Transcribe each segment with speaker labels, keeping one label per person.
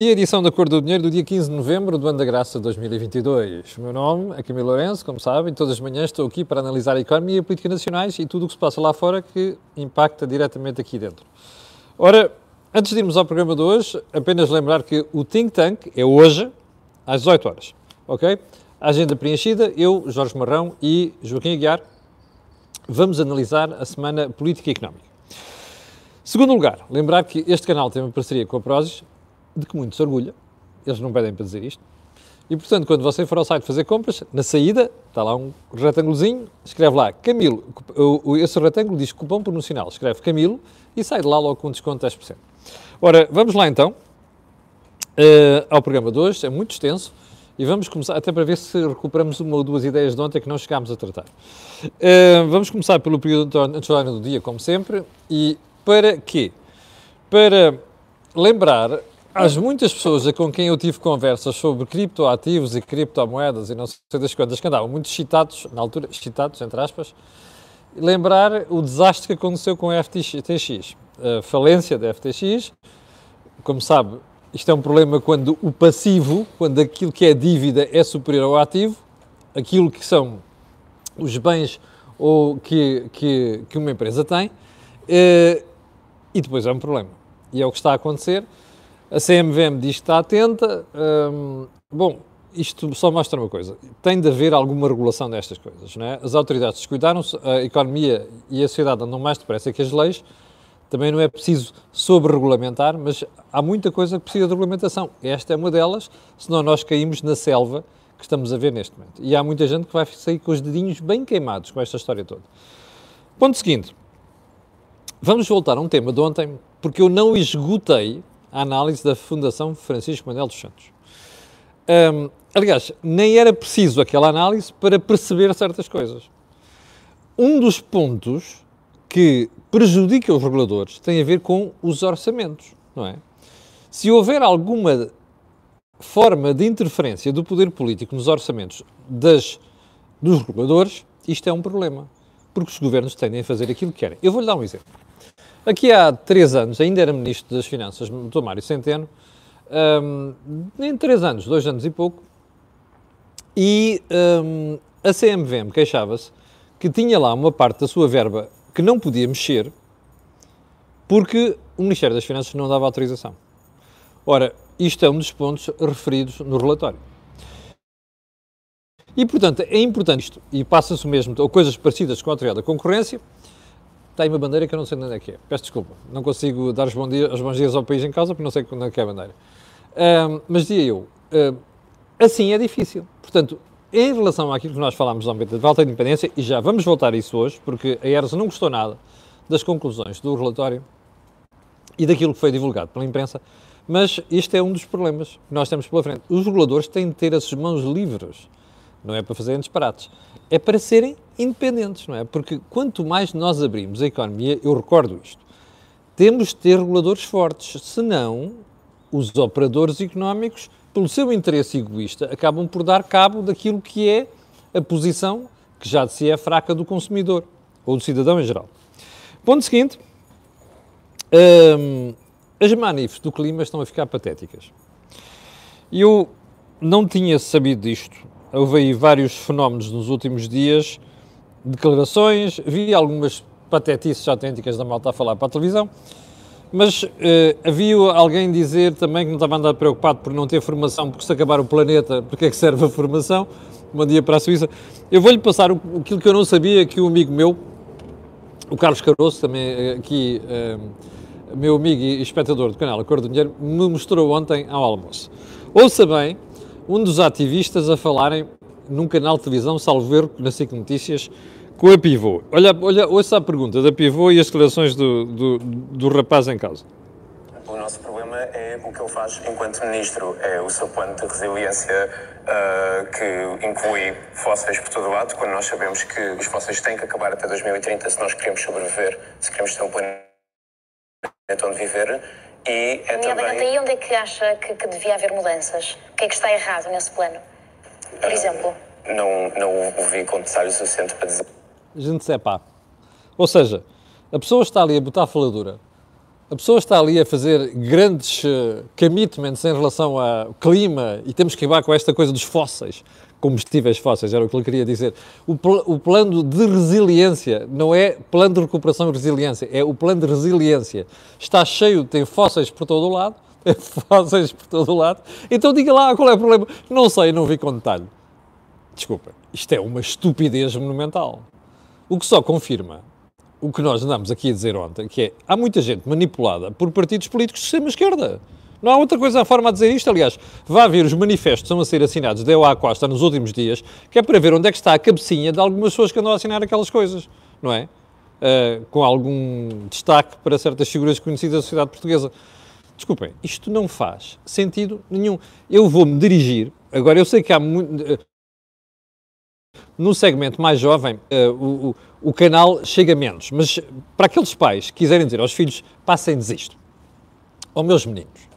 Speaker 1: E a edição da Cor do Dinheiro do dia 15 de novembro do ano da graça 2022. O meu nome é Camilo Lourenço, como sabem, todas as manhãs estou aqui para analisar a economia e a política nacionais e tudo o que se passa lá fora que impacta diretamente aqui dentro. Ora, antes de irmos ao programa de hoje, apenas lembrar que o Think Tank é hoje, às 18 horas, ok? Agenda preenchida, eu, Jorge Marrão e Joaquim Aguiar, vamos analisar a semana política e económica. Segundo lugar, lembrar que este canal tem uma parceria com a Prozis, de que muito se orgulha. Eles não pedem para dizer isto. E, portanto, quando você for ao site fazer compras, na saída, está lá um retângulozinho, escreve lá Camilo, esse retângulo diz cupom promocional, escreve Camilo e sai de lá logo com desconto de 10%. Ora, vamos lá então uh, ao programa de hoje, é muito extenso, e vamos começar, até para ver se recuperamos uma ou duas ideias de ontem que não chegámos a tratar. Uh, vamos começar pelo período anterior do dia, como sempre, e para quê? Para lembrar às muitas pessoas com quem eu tive conversas sobre criptoativos e criptomoedas e não sei das quantas, que andavam muito excitados, na altura, excitados, entre aspas, lembrar o desastre que aconteceu com a FTX, a falência da FTX. Como sabe, isto é um problema quando o passivo, quando aquilo que é dívida é superior ao ativo, aquilo que são os bens ou que, que, que uma empresa tem, eh, e depois é um problema. E é o que está a acontecer. A CMVM diz que está atenta. Hum, bom, isto só mostra uma coisa: tem de haver alguma regulação destas coisas. Não é? As autoridades descuidaram-se, a economia e a sociedade andam mais depressa que as leis. Também não é preciso sobre-regulamentar, mas há muita coisa que precisa de regulamentação. Esta é uma delas, senão nós caímos na selva que estamos a ver neste momento. E há muita gente que vai sair com os dedinhos bem queimados com esta história toda. Ponto seguinte. Vamos voltar a um tema de ontem, porque eu não esgotei a análise da Fundação Francisco Manuel dos Santos. Um, aliás, nem era preciso aquela análise para perceber certas coisas. Um dos pontos que prejudica os reguladores tem a ver com os orçamentos, não é? Se houver alguma forma de interferência do poder político nos orçamentos das, dos reguladores, isto é um problema, porque os governos tendem a fazer aquilo que querem. Eu vou-lhe dar um exemplo. Aqui há três anos, ainda era Ministro das Finanças, o Mário Centeno, um, em três anos, dois anos e pouco, e um, a CMVM queixava-se que tinha lá uma parte da sua verba que não podia mexer porque o Ministério das Finanças não dava autorização. Ora, isto é um dos pontos referidos no relatório. E, portanto, é importante isto, e passa-se mesmo, ou coisas parecidas com a autoridade da concorrência, está aí uma bandeira que eu não sei onde é que é. Peço desculpa, não consigo dar os os bons dias ao país em causa porque não sei onde é que é a bandeira. Um, mas dizia eu, um, assim é difícil. Portanto, em relação àquilo que nós falámos ontem da falta de independência, e já vamos voltar a isso hoje, porque a ERS não gostou nada das conclusões do relatório e daquilo que foi divulgado pela imprensa, mas este é um dos problemas que nós temos pela frente. Os reguladores têm de ter as mãos livres, não é para fazerem disparates, é para serem independentes, não é? Porque quanto mais nós abrimos a economia, eu recordo isto, temos de ter reguladores fortes, senão os operadores económicos, pelo seu interesse egoísta, acabam por dar cabo daquilo que é a posição que já de si é fraca do consumidor ou do cidadão em geral. Ponto seguinte, hum, as manifes do clima estão a ficar patéticas. Eu não tinha sabido disto. Houve aí vários fenómenos nos últimos dias declarações, vi algumas patetices autênticas da malta a falar para a televisão, mas uh, havia alguém dizer também que não estava a andar preocupado por não ter formação, porque se acabar o planeta, porque é que serve a formação? Bom dia para a Suíça. Eu vou-lhe passar o, aquilo que eu não sabia, que um amigo meu, o Carlos Caroço, também eh, aqui, uh, meu amigo e espectador do canal Acordo do Dinheiro, me mostrou ontem ao almoço. Ouça bem, um dos ativistas a falarem num canal de televisão, salvo erro, na SIC Notícias, com a Pivô. Olha, olha, ouça a pergunta da Pivô e as declarações do, do, do rapaz em causa.
Speaker 2: O nosso problema é o que ele faz enquanto ministro, é o seu plano de resiliência uh, que inclui fósseis por todo o lado, quando nós sabemos que os fósseis têm que acabar até 2030 se nós queremos sobreviver, se queremos ter um planeta onde viver.
Speaker 3: E é também... aí onde é que acha que, que devia haver mudanças? O que é que está errado nesse plano? Por uh, exemplo?
Speaker 2: Não, não ouvi com detalhe suficiente para dizer
Speaker 1: a gente sepá. Ou seja, a pessoa está ali a botar a faladura A pessoa está ali a fazer grandes uh, commitments em relação ao clima e temos que acabar com esta coisa dos fósseis, combustíveis fósseis, era o que ele queria dizer. O, pl o, plano de resiliência não é plano de recuperação e resiliência, é o plano de resiliência. Está cheio, tem fósseis por todo o lado, tem fósseis por todo o lado. Então diga lá qual é o problema. Não sei, não vi com detalhe. Desculpa, isto é uma estupidez monumental. O que só confirma o que nós andamos aqui a dizer ontem, que é, há muita gente manipulada por partidos políticos de extrema-esquerda. Não há outra coisa a forma de dizer isto. Aliás, vá ver os manifestos a ser assinados de EUA Costa nos últimos dias, que é para ver onde é que está a cabecinha de algumas pessoas que andam a assinar aquelas coisas, não é? Uh, com algum destaque para certas figuras conhecidas da sociedade portuguesa. Desculpem, isto não faz sentido nenhum. Eu vou-me dirigir, agora eu sei que há muito. Uh, no segmento mais jovem, uh, o, o, canal chega menos, mas para aqueles pais que quiserem dizer aos filhos, passem-nos isto. Ó meus meninos,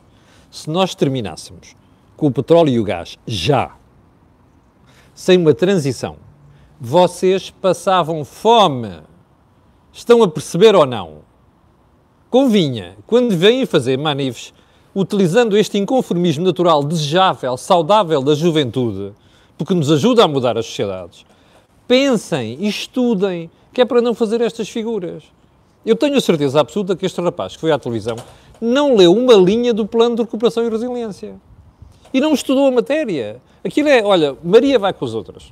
Speaker 1: se nós terminássemos com o petróleo e o gás já, sem uma transição, vocês passavam fome. Estão a perceber ou não? Convinha, quando vêm fazer manifes, utilizando este inconformismo natural, desejável, saudável da juventude, porque nos ajuda a mudar as sociedades, pensem e estudem, que é para não fazer estas figuras. Eu tenho a certeza absoluta que este rapaz que foi à televisão não leu uma linha do plano de recuperação e resiliência. E não estudou a matéria. Aquilo é, olha, Maria vai com as outras.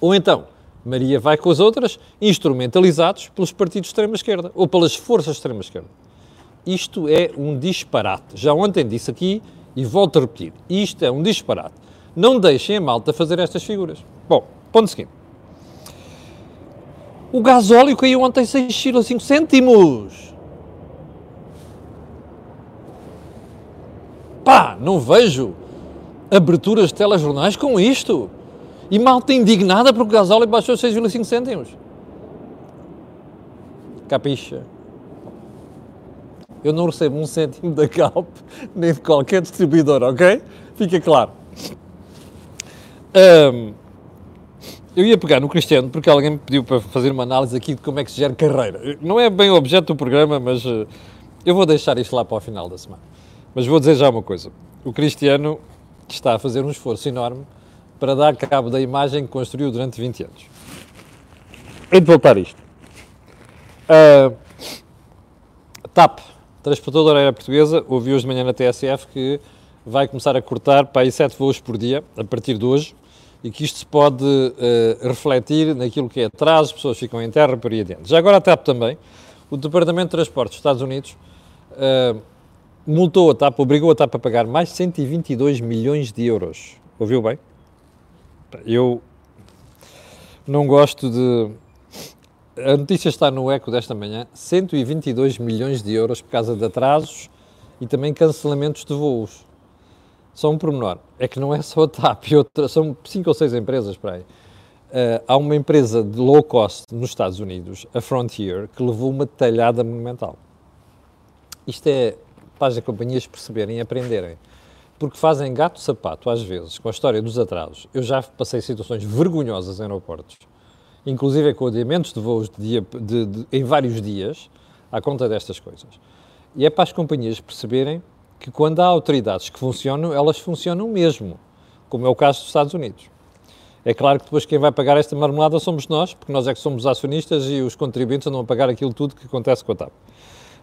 Speaker 1: Ou então, Maria vai com as outras, instrumentalizados pelos partidos de extrema-esquerda, ou pelas forças de extrema-esquerda. Isto é um disparate. Já ontem disse aqui, e volto a repetir, isto é um disparate. Não deixem a malta fazer estas figuras. Bom, ponto seguinte. O gasóleo caiu ontem 6,5 cêntimos. Pá, não vejo aberturas de telejornais com isto. E malta indignada porque o gasóleo baixou 6,5 cêntimos. Capixa. Eu não recebo um cêntimo da Galp, nem de qualquer distribuidor, ok? Fica claro. Um, eu ia pegar no Cristiano porque alguém me pediu para fazer uma análise aqui de como é que se gera carreira. Não é bem o objeto do programa, mas uh, eu vou deixar isto lá para o final da semana. Mas vou dizer já uma coisa. O Cristiano está a fazer um esforço enorme para dar cabo da imagem que construiu durante 20 anos. Hei de voltar isto. Uh, TAP, transportadora aérea portuguesa, ouvi hoje de manhã na TSF que vai começar a cortar para aí 7 voos por dia, a partir de hoje, e que isto se pode uh, refletir naquilo que é atraso, as pessoas ficam em terra por aí adiante. Já agora a TAP também, o Departamento de Transportes dos Estados Unidos uh, multou a TAP, obrigou a TAP a pagar mais de 122 milhões de euros. Ouviu bem? Eu não gosto de. A notícia está no eco desta manhã: 122 milhões de euros por causa de atrasos e também cancelamentos de voos. Só um pormenor: é que não é só a TAP, outra, são cinco ou seis empresas para aí. Uh, há uma empresa de low cost nos Estados Unidos, a Frontier, que levou uma talhada monumental. Isto é para as companhias perceberem e aprenderem. Porque fazem gato-sapato, às vezes, com a história dos atrasos. Eu já passei situações vergonhosas em aeroportos, inclusive com adiamentos de voos de dia, de, de, em vários dias, à conta destas coisas. E é para as companhias perceberem que quando há autoridades que funcionam, elas funcionam mesmo, como é o caso dos Estados Unidos. É claro que depois quem vai pagar esta marmelada somos nós, porque nós é que somos acionistas e os contribuintes andam a pagar aquilo tudo que acontece com a TAP.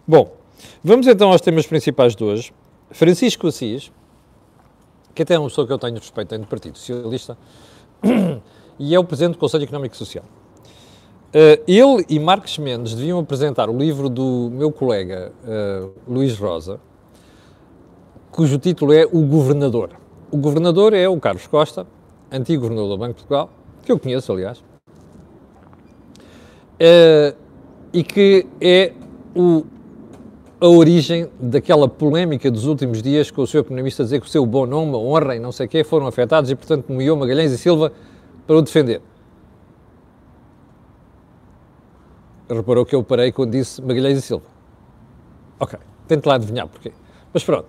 Speaker 1: Bom, Vamos então aos temas principais de hoje. Francisco Assis, que até é uma pessoa que eu tenho respeito, tenho do Partido Socialista, e é o Presidente do Conselho Económico e Social. Uh, ele e Marcos Mendes deviam apresentar o livro do meu colega uh, Luís Rosa, cujo título é O Governador. O governador é o Carlos Costa, antigo governador do Banco de Portugal, que eu conheço, aliás, uh, e que é o a origem daquela polémica dos últimos dias com o Sr. Primeiro-Ministro a dizer que o seu bom nome, honra e não sei o quê foram afetados e, portanto, nomeou Magalhães e Silva para o defender. Reparou que eu parei quando disse Magalhães e Silva. Ok, tente lá adivinhar porquê. Mas pronto,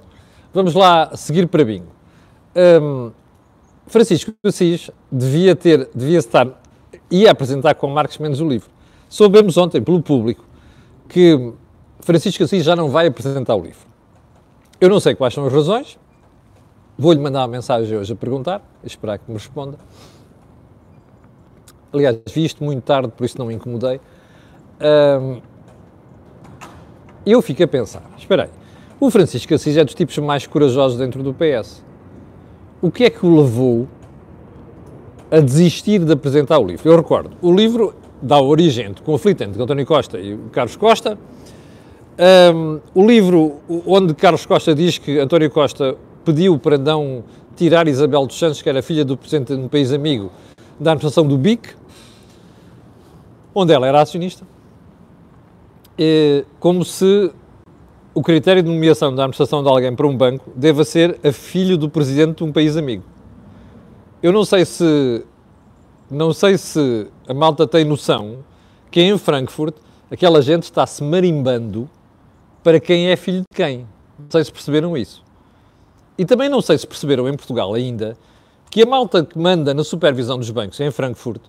Speaker 1: vamos lá seguir para bingo. Um, Francisco Assis devia ter, devia estar, ia apresentar com Marcos Mendes o livro. Soubemos ontem, pelo público, que Francisco Assis já não vai apresentar o livro. Eu não sei quais são as razões, vou-lhe mandar uma mensagem hoje a perguntar, a esperar que me responda. Aliás, vi isto muito tarde, por isso não me incomodei. Um, eu fico a pensar, espera aí, o Francisco Assis é dos tipos mais corajosos dentro do PS. O que é que o levou a desistir de apresentar o livro? Eu recordo, o livro dá origem ao conflito entre António Costa e Carlos Costa. Um, o livro onde Carlos Costa diz que António Costa pediu para não tirar Isabel dos Santos, que era filha do presidente de um país amigo, da administração do BIC, onde ela era acionista é como se o critério de nomeação da administração de alguém para um banco deva ser a filho do presidente de um país amigo. Eu não sei se não sei se a malta tem noção que em Frankfurt aquela gente está-se marimbando para quem é filho de quem. Não sei se perceberam isso. E também não sei se perceberam em Portugal ainda que a malta que manda na supervisão dos bancos em Frankfurt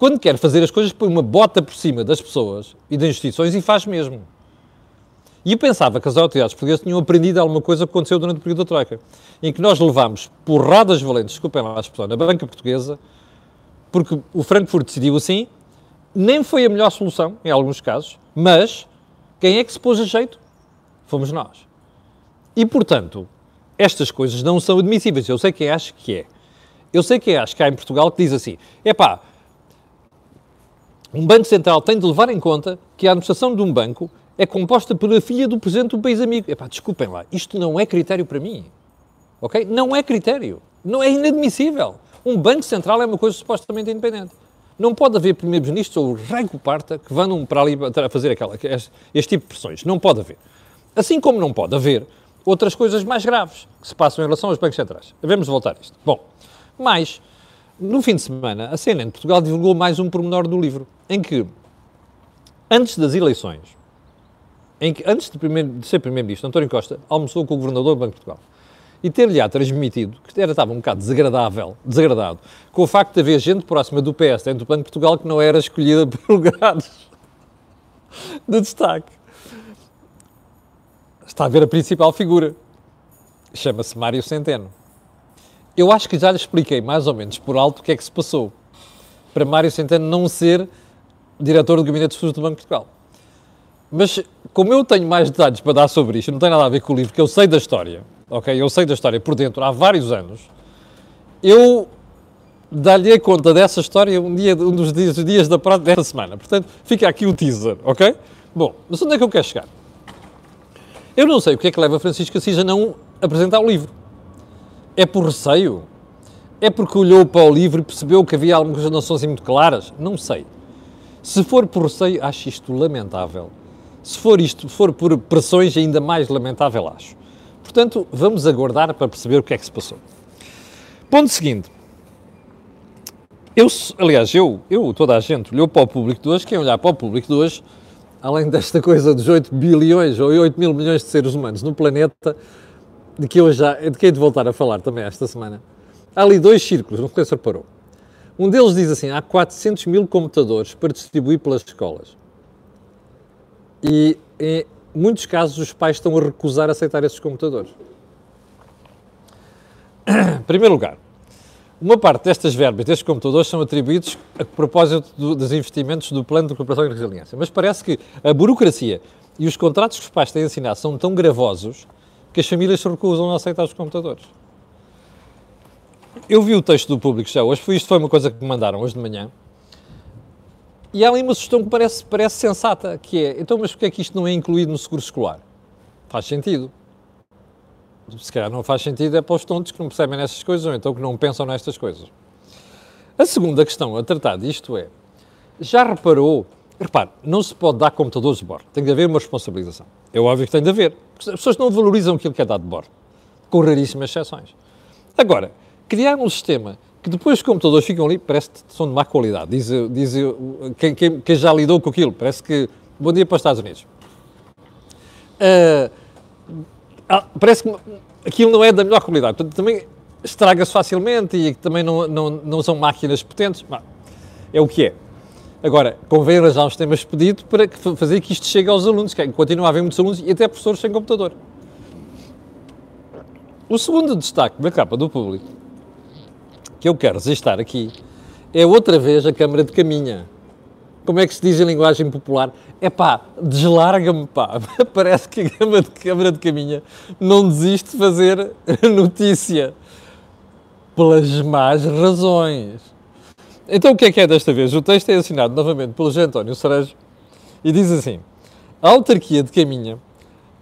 Speaker 1: quando quer fazer as coisas, põe uma bota por cima das pessoas e das instituições e faz mesmo. E eu pensava que as autoridades portuguesas tinham aprendido alguma coisa que aconteceu durante o período da Troika, em que nós levámos porradas valentes, desculpem lá a expressão, na banca portuguesa, porque o Frankfurt decidiu assim, nem foi a melhor solução, em alguns casos, mas quem é que se pôs a jeito? Fomos nós. E, portanto, estas coisas não são admissíveis. Eu sei quem acha que é. Eu sei quem acha que há em Portugal que diz assim, é pá, um Banco Central tem de levar em conta que a administração de um banco é composta pela filha do presidente do país amigo. Epá, desculpem lá, isto não é critério para mim. Ok? Não é critério. Não é inadmissível. Um Banco Central é uma coisa supostamente independente. Não pode haver primeiros-ministros ou rego parta que vão para ali a fazer aquela, este, este tipo de pressões. Não pode haver. Assim como não pode haver outras coisas mais graves que se passam em relação aos bancos centrais. Devemos voltar a isto. Bom, mas no fim de semana, a CNN de Portugal divulgou mais um pormenor do livro, em que, antes das eleições, em que, antes de, primeiro, de ser Primeiro-Ministro, António Costa almoçou com o Governador do Banco de Portugal e ter-lhe transmitido que era, estava um bocado desagradável, desagradado, com o facto de haver gente próxima do PS dentro do Banco de Portugal que não era escolhida por lugares de destaque. Está a ver a principal figura. Chama-se Mário Centeno. Eu acho que já lhe expliquei mais ou menos por alto o que é que se passou para Mário Centeno não ser diretor do Gabinete de Estudos do Banco de Portugal. Mas, como eu tenho mais detalhes para dar sobre isto, não tem nada a ver com o livro, que eu sei da história, ok? Eu sei da história por dentro há vários anos, eu dar-lhe conta dessa história um, dia, um dos dias, dias da praia desta semana. Portanto, fica aqui o teaser, ok? Bom, mas onde é que eu quero chegar? Eu não sei o que é que leva Francisco Assis a não apresentar o livro. É por receio? É porque olhou para o livro e percebeu que havia algumas são assim muito claras? Não sei. Se for por receio, acho isto lamentável. Se for isto, for por pressões, ainda mais lamentável acho. Portanto, vamos aguardar para perceber o que é que se passou. Ponto seguinte. Eu, aliás, eu, eu, toda a gente olhou para o público de hoje, quem olhar para o público de hoje, além desta coisa dos 8 bilhões ou 8 mil milhões de seres humanos no planeta, de que eu já, de que hei de voltar a falar também esta semana, há ali dois círculos, não sei se reparou. Um deles diz assim, há 400 mil computadores para distribuir pelas escolas. E em muitos casos os pais estão a recusar aceitar esses computadores. Em primeiro lugar, uma parte destas verbas, destes computadores, são atribuídos a propósito do, dos investimentos do Plano de Recuperação e Resiliência. Mas parece que a burocracia e os contratos que os pais têm assinado são tão gravosos que as famílias se recusam a aceitar os computadores. Eu vi o texto do público já hoje, isto foi uma coisa que me mandaram hoje de manhã, e há ali uma sugestão que parece, parece sensata, que é, então, mas porquê é que isto não é incluído no seguro escolar? Faz sentido. Se calhar não faz sentido é para os tontos que não percebem nestas coisas, ou então que não pensam nestas coisas. A segunda questão a tratar disto é, já reparou Repare, não se pode dar computadores de bordo. Tem de haver uma responsabilização. É óbvio que tem de haver. Porque as pessoas não valorizam aquilo que é dado de bordo. Com raríssimas exceções. Agora, criar um sistema que depois os computadores ficam ali, parece que são de má qualidade. Diz, diz quem, quem, quem, já lidou com aquilo, parece que. Bom dia para os Estados Unidos. Uh, parece que aquilo não é da melhor qualidade. Portanto, também estraga-se facilmente e também não, não, não são máquinas potentes. É o que é. Agora, convém arranjar uns temas expedito para fazer que isto chegue aos alunos, que continua a haver muitos alunos e até professores sem computador. O segundo destaque da capa do público, que eu quero registrar aqui, é outra vez a Câmara de Caminha. Como é que se diz em linguagem popular? É pá, deslarga-me, pá. Parece que a Câmara de, Câmara de Caminha não desiste de fazer notícia. Pelas más razões. Então o que é que é desta vez? O texto é assinado novamente pelo José António Cerejo e diz assim: A autarquia de Caminha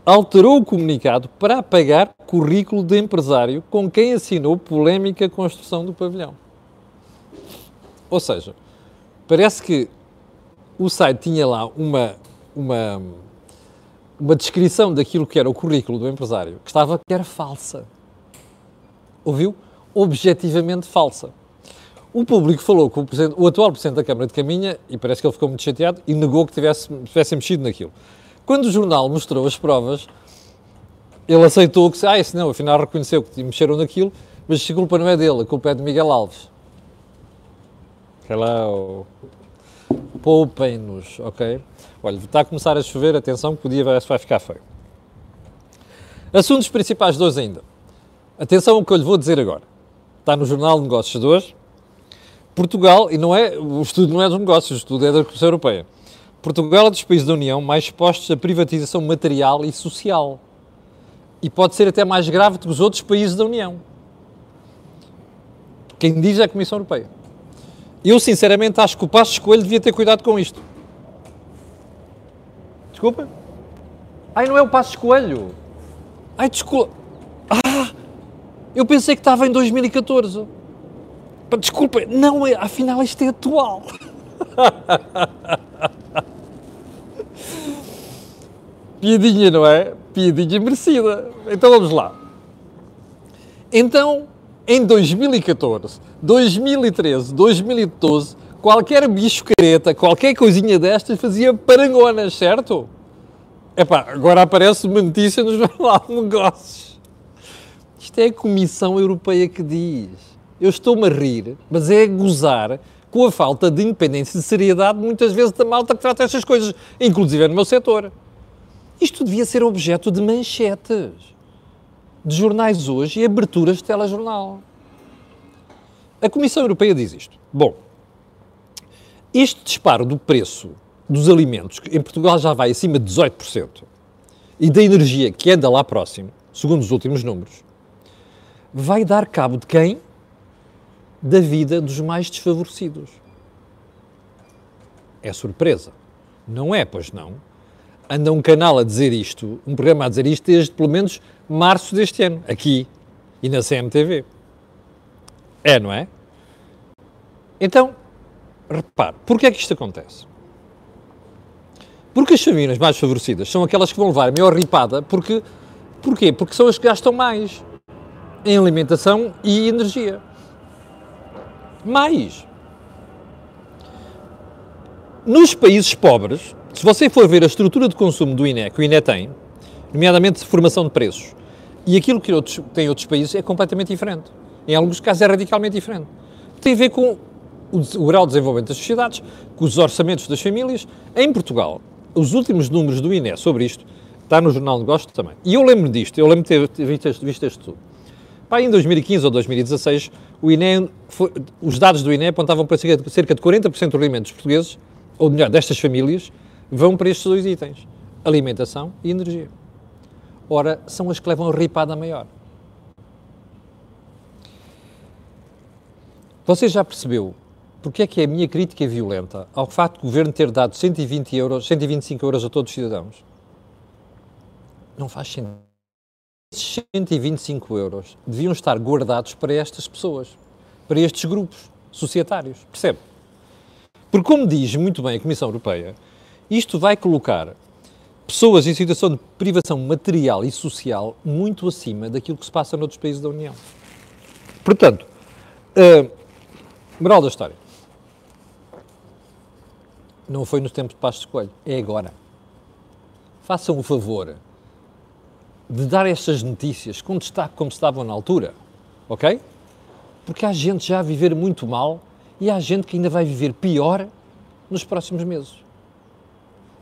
Speaker 1: alterou o comunicado para apagar currículo de empresário com quem assinou polémica construção do pavilhão. Ou seja, parece que o site tinha lá uma, uma, uma descrição daquilo que era o currículo do empresário que estava que era falsa. Ouviu? Objetivamente falsa. O público falou com o, o, atual Presidente da Câmara de Caminha e parece que ele ficou muito chateado e negou que tivesse, tivesse mexido naquilo. Quando o jornal mostrou as provas, ele aceitou que, ah, esse não, afinal reconheceu que mexeram naquilo, mas a culpa não é dele, a culpa é de Miguel Alves. Hello. Poupem-nos, ok? Olha, está a começar a chover, atenção, que o dia vai, vai ficar feio. Assuntos principais de hoje ainda. Atenção ao que eu lhe vou dizer agora. Está no Jornal de Negócios de hoje, Portugal, e não é, o estudo não é dos negócios, o estudo é da Comissão Europeia. Portugal é dos países da União mais expostos à privatização material e social. E pode ser até mais grave do que os outros países da União. Quem diz é a Comissão Europeia. Eu, sinceramente, acho que o Passo Escolho devia ter cuidado com isto. Desculpa? Ai, não é o Passo Escolho. Ai, desculpa. Ah! Eu pensei que estava em 2014. Desculpa, não, é, afinal isto é atual. Piadinha, não é? Piadinha merecida. Então vamos lá. Então, em 2014, 2013, 2012, qualquer bicho careta, qualquer coisinha destas fazia parangonas, certo? Epá, agora aparece uma notícia no Jornal de Negócios. Isto é a Comissão Europeia que diz eu estou-me a rir, mas é a gozar com a falta de independência e de seriedade, muitas vezes, da malta que trata estas coisas, inclusive no meu setor. Isto devia ser objeto de manchetes, de jornais hoje e aberturas de telejornal. A Comissão Europeia diz isto. Bom, este disparo do preço dos alimentos, que em Portugal já vai acima de 18%, e da energia, que anda lá próximo, segundo os últimos números, vai dar cabo de quem? da vida dos mais desfavorecidos. É surpresa. Não é, pois não. Anda um canal a dizer isto, um programa a dizer isto desde pelo menos março deste ano, aqui e na CMTV. É, não é? Então, repare, porquê é que isto acontece? Porque as famílias mais favorecidas são aquelas que vão levar a maior ripada, porque, porquê? Porque são as que gastam mais em alimentação e energia mais. Nos países pobres, se você for ver a estrutura de consumo do INE, que o INE tem, nomeadamente formação de preços, e aquilo que outros, tem outros países é completamente diferente. Em alguns casos é radicalmente diferente. Tem a ver com o, o grau de desenvolvimento das sociedades, com os orçamentos das famílias. Em Portugal, os últimos números do INE sobre isto, está no Jornal de Negócios também. E eu lembro disto, eu lembro de ter visto este, visto este estudo. Pá, em 2015 ou 2016, o INE, foi, os dados do INE apontavam para cerca de 40% dos alimentos portugueses, ou melhor, destas famílias, vão para estes dois itens: alimentação e energia. Ora, são as que levam a ripada maior. Você já percebeu porque é que é a minha crítica é violenta ao facto de o governo ter dado 120 euros, 125 euros a todos os cidadãos? Não faz sentido. Esses 125 euros deviam estar guardados para estas pessoas, para estes grupos societários. Percebe? Porque, como diz muito bem a Comissão Europeia, isto vai colocar pessoas em situação de privação material e social muito acima daquilo que se passa noutros países da União. Portanto, uh, moral da história. Não foi nos tempos de Passos de Coelho, é agora. Façam o favor de dar estas notícias com destaque como se davam na altura, ok? Porque há gente já a viver muito mal e há gente que ainda vai viver pior nos próximos meses.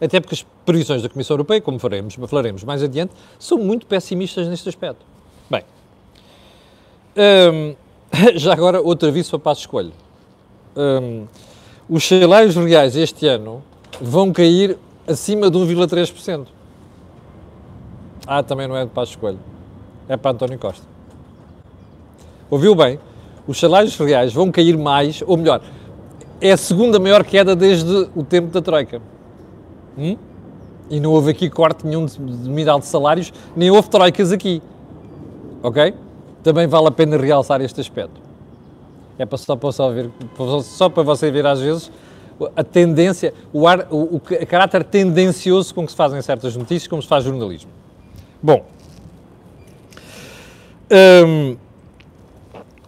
Speaker 1: Até porque as previsões da Comissão Europeia, como faremos, falaremos mais adiante, são muito pessimistas neste aspecto. Bem, hum, já agora outro aviso para Passo Escolho. Hum, os salários reais este ano vão cair acima de 1,3%. Ah, também não é de Passo Escolho. É para António Costa. Ouviu bem? Os salários reais vão cair mais, ou melhor, é a segunda maior queda desde o tempo da Troika. Hum? E não houve aqui corte nenhum de, de miral de salários, nem houve troicas aqui. Ok? Também vale a pena realçar este aspecto. É para, só, para só, ver, só para você ver às vezes a tendência, o, ar, o, o caráter tendencioso com que se fazem certas notícias, como se faz jornalismo. Bom, hum,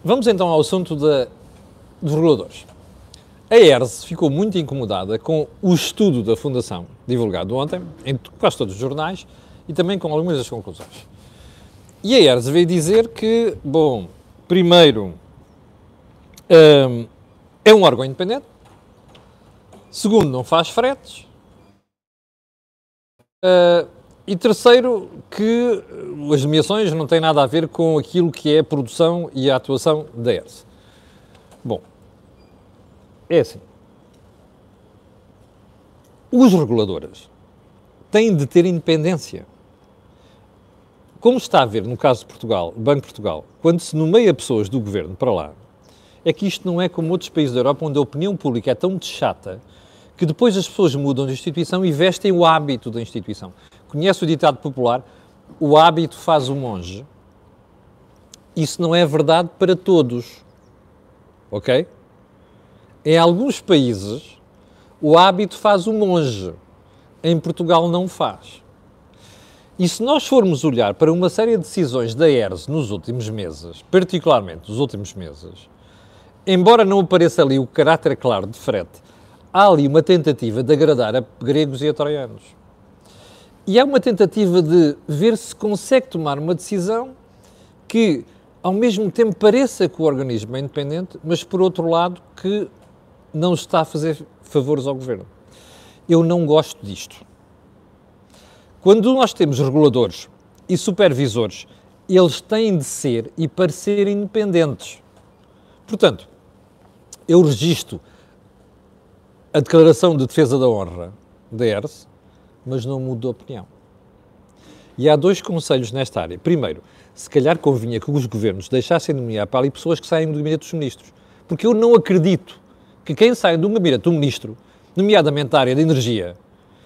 Speaker 1: vamos então ao assunto da, dos reguladores. A ERS ficou muito incomodada com o estudo da Fundação, divulgado ontem, em quase todos os jornais, e também com algumas das conclusões. E a ERS veio dizer que, bom, primeiro, um, é um órgão independente, segundo, não faz fretes, uh, e terceiro, que as nomeações não têm nada a ver com aquilo que é a produção e a atuação da ERS. Bom, é assim. Os reguladores têm de ter independência. Como está a ver no caso de Portugal, Banco de Portugal, quando se nomeia pessoas do governo para lá, é que isto não é como outros países da Europa onde a opinião pública é tão chata que depois as pessoas mudam de instituição e vestem o hábito da instituição. Conhece o ditado popular? O hábito faz o monge. Isso não é verdade para todos. Ok? Em alguns países, o hábito faz o monge. Em Portugal não faz. E se nós formos olhar para uma série de decisões da ERS nos últimos meses, particularmente nos últimos meses, embora não apareça ali o caráter claro de frete, há ali uma tentativa de agradar a gregos e a troianos. E há uma tentativa de ver se consegue tomar uma decisão que, ao mesmo tempo, pareça que o organismo é independente, mas, por outro lado, que não está a fazer favores ao governo. Eu não gosto disto. Quando nós temos reguladores e supervisores, eles têm de ser e parecer independentes. Portanto, eu registro a declaração de defesa da honra da ERS, mas não mudo de opinião. E há dois conselhos nesta área. Primeiro, se calhar convinha que os governos deixassem nomear para ali pessoas que saem do gabinete dos ministros. Porque eu não acredito que quem sai de um gabinete do ministro, nomeadamente da área da energia,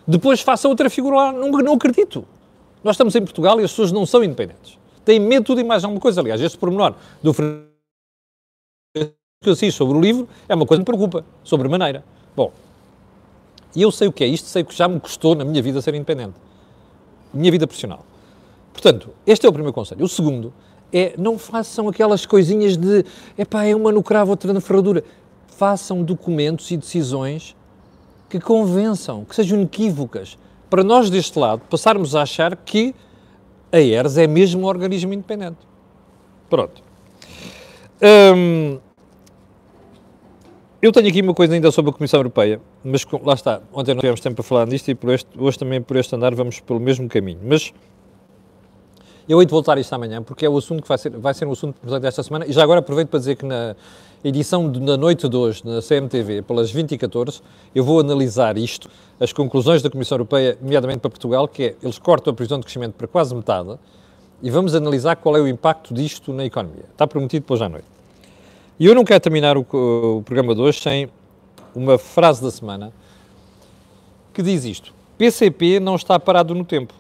Speaker 1: depois faça outra figura lá. Não, não acredito. Nós estamos em Portugal e as pessoas não são independentes. Têm medo de tudo e mais alguma coisa. Aliás, este pormenor do que eu assisto sobre o livro é uma coisa que me preocupa, sobre maneira. Bom, e eu sei o que é isto, sei que já me custou na minha vida ser independente. Minha vida profissional. Portanto, este é o primeiro conselho. O segundo é não façam aquelas coisinhas de epá, é uma no cravo, outra na ferradura façam documentos e decisões que convençam, que sejam inequívocas, para nós deste lado passarmos a achar que a ERS é mesmo um organismo independente. Pronto. Hum, eu tenho aqui uma coisa ainda sobre a Comissão Europeia, mas lá está, ontem não tivemos tempo para falar disto e este, hoje também por este andar vamos pelo mesmo caminho. Mas eu hei de voltar a isto amanhã, porque é o assunto que vai ser, vai ser um assunto importante esta semana. E já agora aproveito para dizer que na edição da noite de hoje, na CMTV, pelas 20 e 14, eu vou analisar isto, as conclusões da Comissão Europeia, nomeadamente para Portugal, que é, eles cortam a previsão de crescimento para quase metade, e vamos analisar qual é o impacto disto na economia. Está prometido hoje à noite. E eu não quero terminar o, o programa de hoje sem uma frase da semana que diz isto. PCP não está parado no tempo.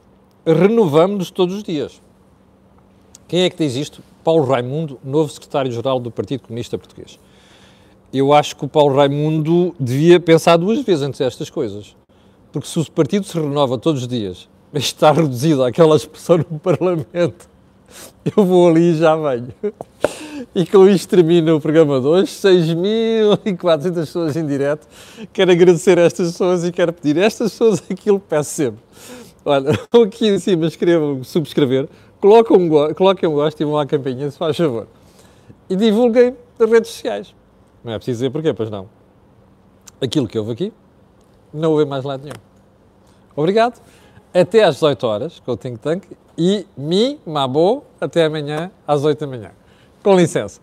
Speaker 1: Renovamos-nos todos os dias. Quem é que diz isto? Paulo Raimundo, novo secretário-geral do Partido Comunista Português. Eu acho que o Paulo Raimundo devia pensar duas vezes antes destas coisas. Porque se o partido se renova todos os dias, está reduzido àquela expressão no Parlamento, eu vou ali e já venho. E com isto termina o programa de hoje. 6.400 pessoas em direto. Quero agradecer a estas pessoas e quero pedir a estas pessoas aquilo que peço sempre. Olha, aqui em cima escrevam subscrever, coloquem um, coloquem um gosto e vão à campainha, se faz favor. E divulguem nas redes sociais. Não é preciso dizer porquê, pois não. Aquilo que houve aqui não vê mais lado nenhum. Obrigado. Até às 18 horas com o Think Tank e mi, mabo, até amanhã às 8 da manhã. Com licença.